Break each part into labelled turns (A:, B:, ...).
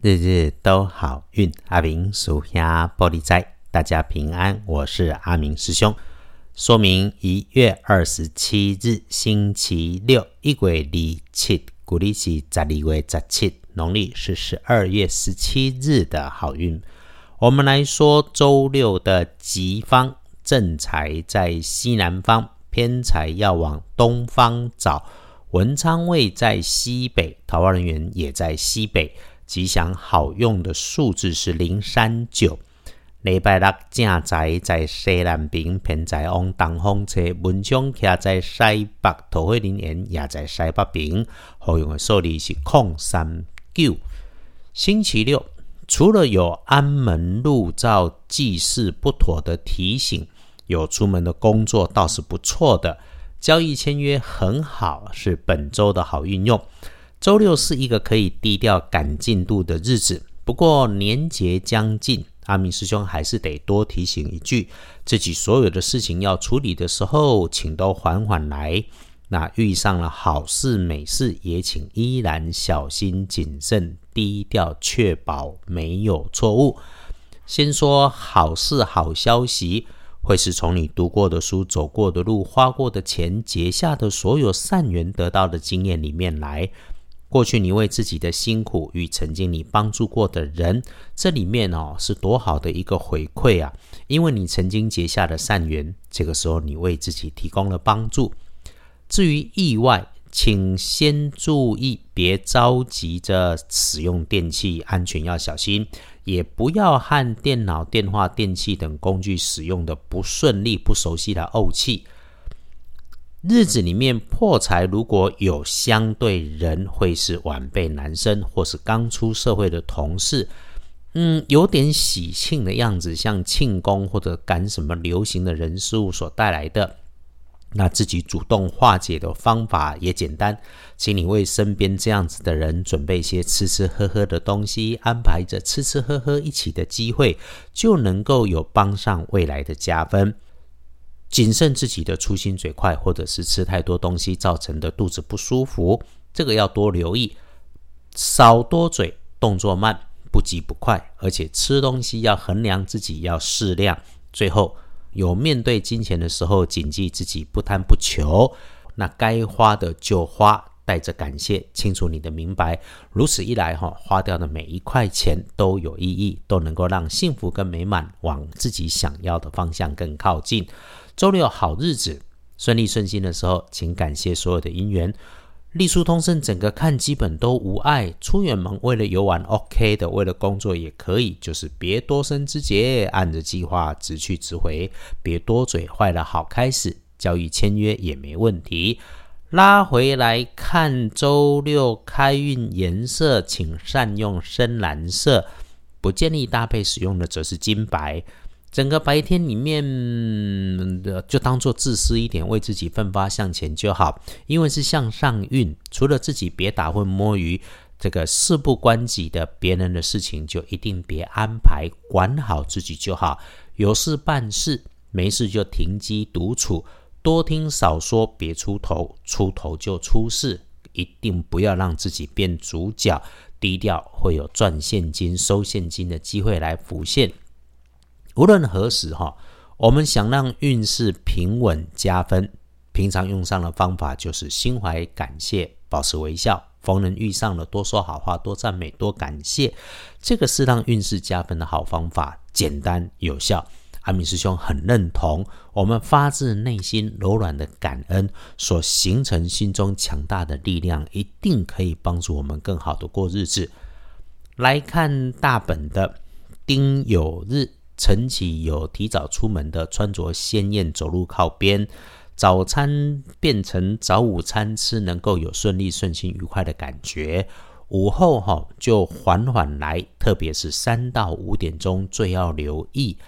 A: 日日都好运，阿明属下玻璃斋，大家平安。我是阿明师兄。说明一月二十七日星期六，一月二七，古历是十二月十七，农历是十二月十七日的好运。我们来说周六的吉方，正财在西南方，偏财要往东方找。文昌位在西北，桃花人员也在西北。吉祥好用的数字是零三九。礼拜六正在在西南边，偏在往东风车。文昌徛在西北，桃花林园也在西北边。好用的数字是空三九。星期六，除了有安门路照、祭祀不妥的提醒，有出门的工作倒是不错的。交易签约很好，是本周的好运用。周六是一个可以低调赶进度的日子，不过年节将近，阿明师兄还是得多提醒一句：自己所有的事情要处理的时候，请都缓缓来。那遇上了好事美事，也请依然小心谨慎，低调，确保没有错误。先说好事好消息，会是从你读过的书、走过的路、花过的钱、结下的所有善缘得到的经验里面来。过去你为自己的辛苦与曾经你帮助过的人，这里面哦是多好的一个回馈啊！因为你曾经结下的善缘，这个时候你为自己提供了帮助。至于意外，请先注意，别着急着使用电器，安全要小心，也不要和电脑、电话、电器等工具使用的不顺利、不熟悉的怄气。日子里面破财，如果有相对人，会是晚辈男生，或是刚出社会的同事，嗯，有点喜庆的样子，像庆功或者赶什么流行的人事物所带来的。那自己主动化解的方法也简单，请你为身边这样子的人准备一些吃吃喝喝的东西，安排着吃吃喝喝一起的机会，就能够有帮上未来的加分。谨慎自己的粗心嘴快，或者是吃太多东西造成的肚子不舒服，这个要多留意。少多嘴，动作慢，不急不快，而且吃东西要衡量自己，要适量。最后有面对金钱的时候，谨记自己不贪不求，那该花的就花，带着感谢，清楚你的明白。如此一来，哈，花掉的每一块钱都有意义，都能够让幸福跟美满往自己想要的方向更靠近。周六好日子，顺利顺心的时候，请感谢所有的姻缘。立书通胜，整个看基本都无碍。出远门为了游玩，OK 的；为了工作也可以，就是别多生枝节，按着计划直去直回，别多嘴，坏了好开始。交易签约也没问题。拉回来看周六开运颜色，请善用深蓝色，不建议搭配使用的则是金白。整个白天里面的就当做自私一点，为自己奋发向前就好。因为是向上运，除了自己别打混摸鱼，这个事不关己的别人的事情就一定别安排，管好自己就好。有事办事，没事就停机独处，多听少说，别出头，出头就出事。一定不要让自己变主角，低调会有赚现金、收现金的机会来浮现。无论何时哈，我们想让运势平稳加分，平常用上的方法就是心怀感谢，保持微笑，逢人遇上了多说好话，多赞美，多感谢，这个是让运势加分的好方法，简单有效。阿米师兄很认同，我们发自内心柔软的感恩所形成心中强大的力量，一定可以帮助我们更好的过日子。来看大本的丁酉日。晨起有提早出门的，穿着鲜艳，走路靠边。早餐变成早午餐吃，能够有顺利、顺心、愉快的感觉。午后哈就缓缓来，特别是三到五点钟最要留意，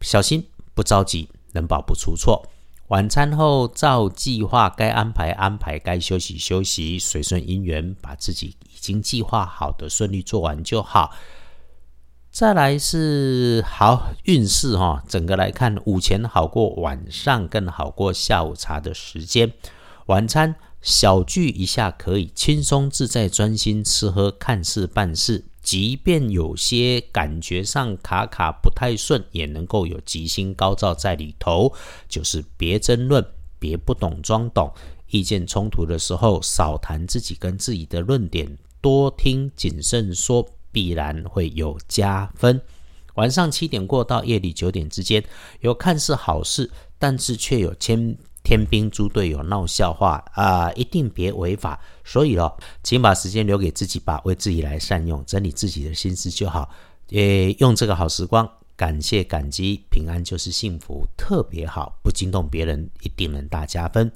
A: 小心不着急，能保不出错。晚餐后照计划该安排安排，该休息休息，随顺因缘，把自己已经计划好的顺利做完就好。再来是好运势哈，整个来看，午前好过晚上，更好过下午茶的时间。晚餐小聚一下可以轻松自在、专心吃喝、看事办事。即便有些感觉上卡卡不太顺，也能够有吉星高照在里头。就是别争论，别不懂装懂。意见冲突的时候，少谈自己跟自己的论点，多听谨慎说，必然会有加分。晚上七点过到夜里九点之间，有看似好事，但是却有千。天兵猪队友闹笑话啊！一定别违法。所以哦，请把时间留给自己吧，为自己来善用，整理自己的心思就好。也用这个好时光，感谢感激，平安就是幸福，特别好。不惊动别人，一定能大加分。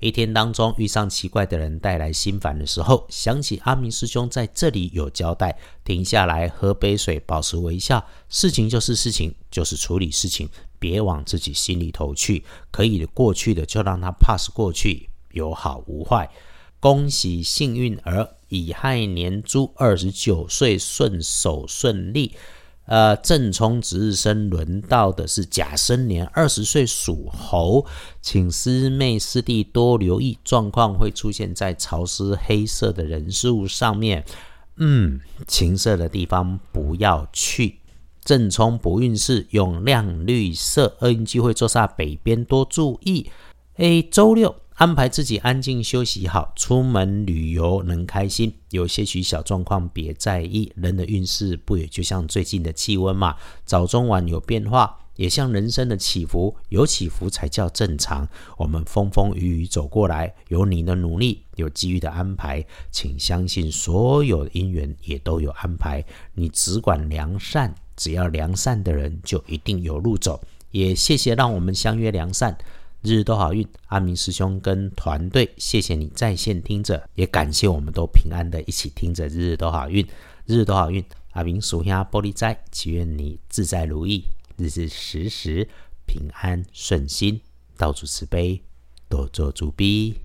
A: 一天当中遇上奇怪的人带来心烦的时候，想起阿明师兄在这里有交代，停下来喝杯水，保持微笑。事情就是事情，就是处理事情。别往自己心里头去，可以过去的就让它 pass 过去，有好无坏。恭喜幸运儿乙亥年猪二十九岁顺手顺利。呃，正冲值日生轮到的是甲申年二十岁属猴，请师妹师弟多留意，状况会出现在潮湿黑色的人事物上面。嗯，情色的地方不要去。正冲不运势，用亮绿色。厄运机会坐煞北边，多注意。诶周六安排自己安静休息好，出门旅游能开心。有些许小状况别在意。人的运势不也就像最近的气温嘛，早中晚有变化，也像人生的起伏，有起伏才叫正常。我们风风雨雨走过来，有你的努力，有机遇的安排，请相信所有的因缘也都有安排。你只管良善。只要良善的人，就一定有路走。也谢谢让我们相约良善，日日都好运。阿明师兄跟团队，谢谢你在线听着，也感谢我们都平安的一起听着，日日都好运，日日都好运。阿明属下玻璃斋，祈愿你自在如意，日日时时平安顺心，到处慈悲，多做主逼。